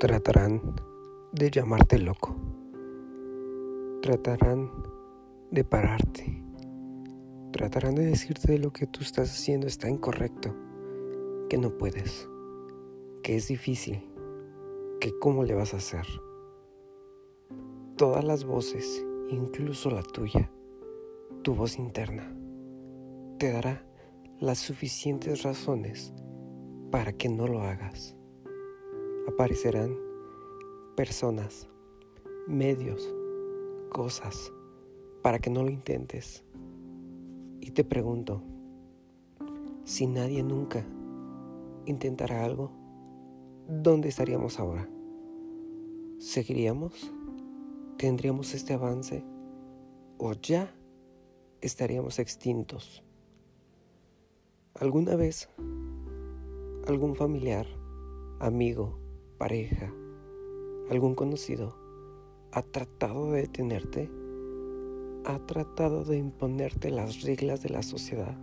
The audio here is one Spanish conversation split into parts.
Tratarán de llamarte loco. Tratarán de pararte. Tratarán de decirte de lo que tú estás haciendo está incorrecto, que no puedes, que es difícil, que cómo le vas a hacer. Todas las voces, incluso la tuya, tu voz interna, te dará las suficientes razones para que no lo hagas. Aparecerán personas, medios, cosas para que no lo intentes. Y te pregunto, si nadie nunca intentara algo, ¿dónde estaríamos ahora? ¿Seguiríamos? ¿Tendríamos este avance? ¿O ya estaríamos extintos? ¿Alguna vez algún familiar, amigo, pareja, algún conocido ha tratado de detenerte? ¿Ha tratado de imponerte las reglas de la sociedad?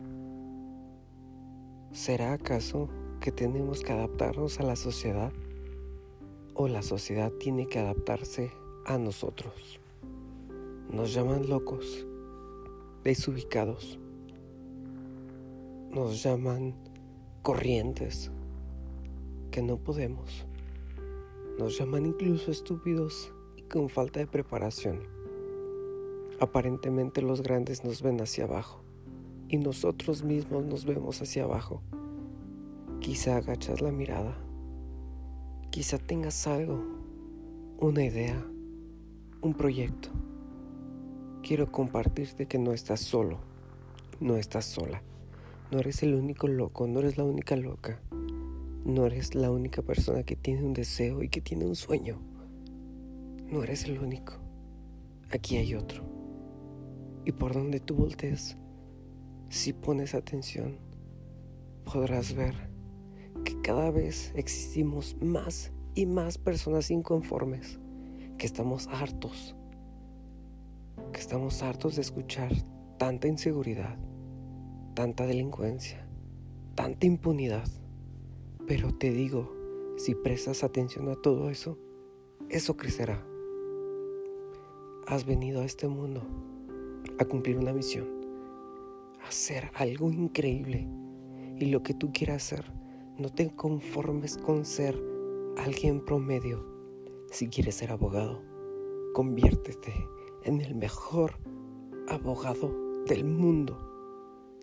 ¿Será acaso que tenemos que adaptarnos a la sociedad o la sociedad tiene que adaptarse a nosotros? Nos llaman locos, desubicados, nos llaman corrientes que no podemos, nos llaman incluso estúpidos y con falta de preparación. Aparentemente los grandes nos ven hacia abajo y nosotros mismos nos vemos hacia abajo. Quizá agachas la mirada, quizá tengas algo, una idea, un proyecto. Quiero compartirte que no estás solo, no estás sola. No eres el único loco, no eres la única loca. No eres la única persona que tiene un deseo y que tiene un sueño. No eres el único. Aquí hay otro. Y por donde tú voltees, si pones atención, podrás ver que cada vez existimos más y más personas inconformes, que estamos hartos, que estamos hartos de escuchar tanta inseguridad, tanta delincuencia, tanta impunidad. Pero te digo, si prestas atención a todo eso, eso crecerá. Has venido a este mundo a cumplir una misión, a hacer algo increíble. Y lo que tú quieras hacer, no te conformes con ser alguien promedio. Si quieres ser abogado, conviértete en el mejor abogado del mundo.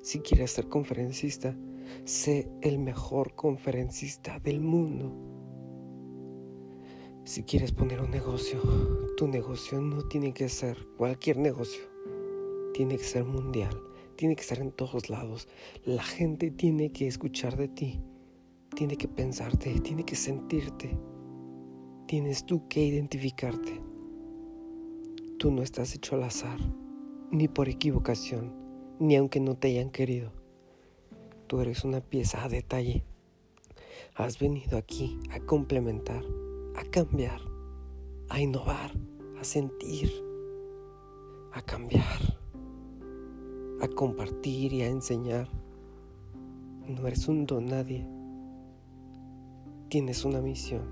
Si quieres ser conferencista, sé el mejor conferencista del mundo. Si quieres poner un negocio, tu negocio no tiene que ser cualquier negocio. Tiene que ser mundial, tiene que estar en todos lados. La gente tiene que escuchar de ti, tiene que pensarte, tiene que sentirte. Tienes tú que identificarte. Tú no estás hecho al azar, ni por equivocación, ni aunque no te hayan querido. Tú eres una pieza a detalle. Has venido aquí a complementar, a cambiar, a innovar, a sentir, a cambiar, a compartir y a enseñar. No eres un don nadie. Tienes una misión.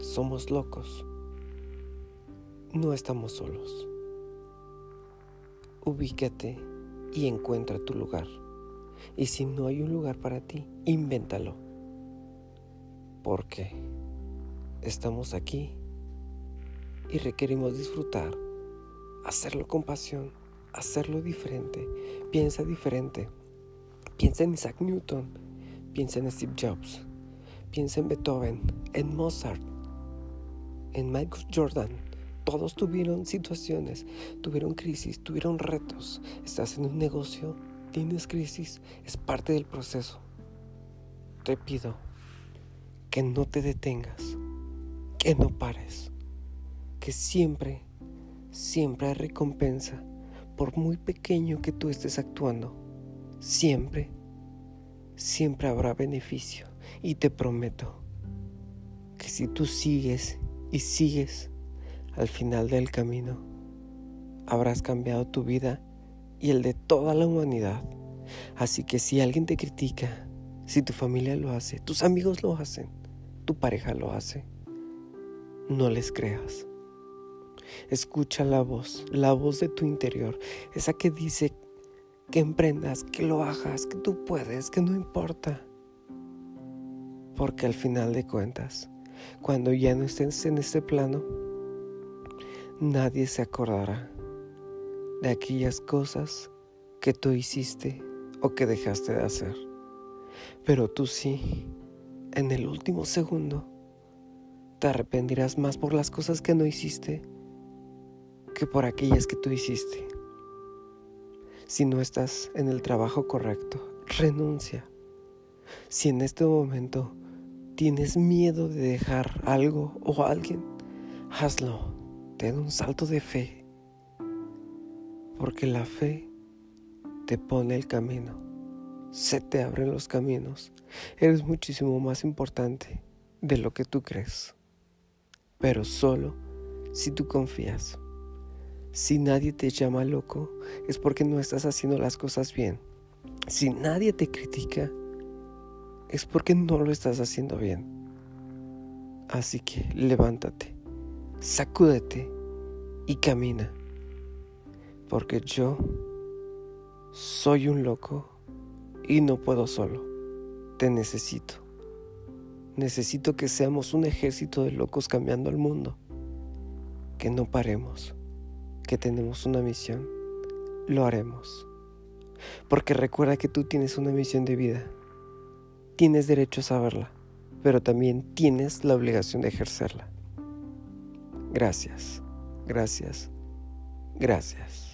Somos locos. No estamos solos. Ubícate y encuentra tu lugar. Y si no hay un lugar para ti, invéntalo. Porque estamos aquí y requerimos disfrutar, hacerlo con pasión, hacerlo diferente. Piensa diferente. Piensa en Isaac Newton, piensa en Steve Jobs, piensa en Beethoven, en Mozart, en Michael Jordan. Todos tuvieron situaciones, tuvieron crisis, tuvieron retos. Estás en un negocio, tienes crisis, es parte del proceso. Te pido que no te detengas, que no pares, que siempre, siempre hay recompensa, por muy pequeño que tú estés actuando, siempre, siempre habrá beneficio. Y te prometo que si tú sigues y sigues al final del camino, habrás cambiado tu vida y el de toda la humanidad. Así que si alguien te critica, si tu familia lo hace, tus amigos lo hacen, tu pareja lo hace, no les creas. Escucha la voz, la voz de tu interior, esa que dice que emprendas, que lo hagas, que tú puedes, que no importa. Porque al final de cuentas, cuando ya no estés en este plano, nadie se acordará de aquellas cosas que tú hiciste o que dejaste de hacer. Pero tú sí, en el último segundo, te arrepentirás más por las cosas que no hiciste que por aquellas que tú hiciste. Si no estás en el trabajo correcto, renuncia. Si en este momento tienes miedo de dejar algo o alguien, hazlo. Ten un salto de fe. Porque la fe te pone el camino. Se te abren los caminos. Eres muchísimo más importante de lo que tú crees. Pero solo si tú confías. Si nadie te llama loco, es porque no estás haciendo las cosas bien. Si nadie te critica, es porque no lo estás haciendo bien. Así que levántate, sacúdete y camina. Porque yo soy un loco y no puedo solo. Te necesito. Necesito que seamos un ejército de locos cambiando el mundo. Que no paremos que tenemos una misión, lo haremos. Porque recuerda que tú tienes una misión de vida. Tienes derecho a saberla, pero también tienes la obligación de ejercerla. Gracias, gracias, gracias.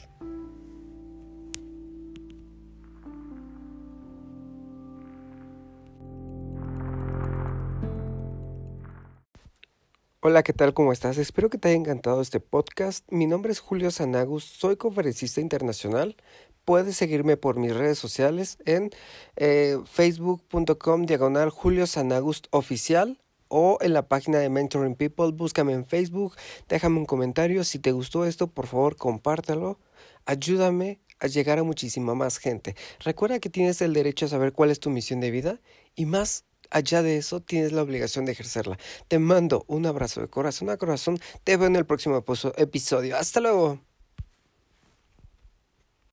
Hola, ¿qué tal? ¿Cómo estás? Espero que te haya encantado este podcast. Mi nombre es Julio Sanagus, soy conferencista internacional. Puedes seguirme por mis redes sociales en eh, facebook.com diagonal Julio Sanagust oficial o en la página de Mentoring People. Búscame en Facebook, déjame un comentario. Si te gustó esto, por favor, compártelo. Ayúdame a llegar a muchísima más gente. Recuerda que tienes el derecho a saber cuál es tu misión de vida y más allá de eso tienes la obligación de ejercerla. Te mando un abrazo de corazón a corazón. Te veo en el próximo episodio. Hasta luego.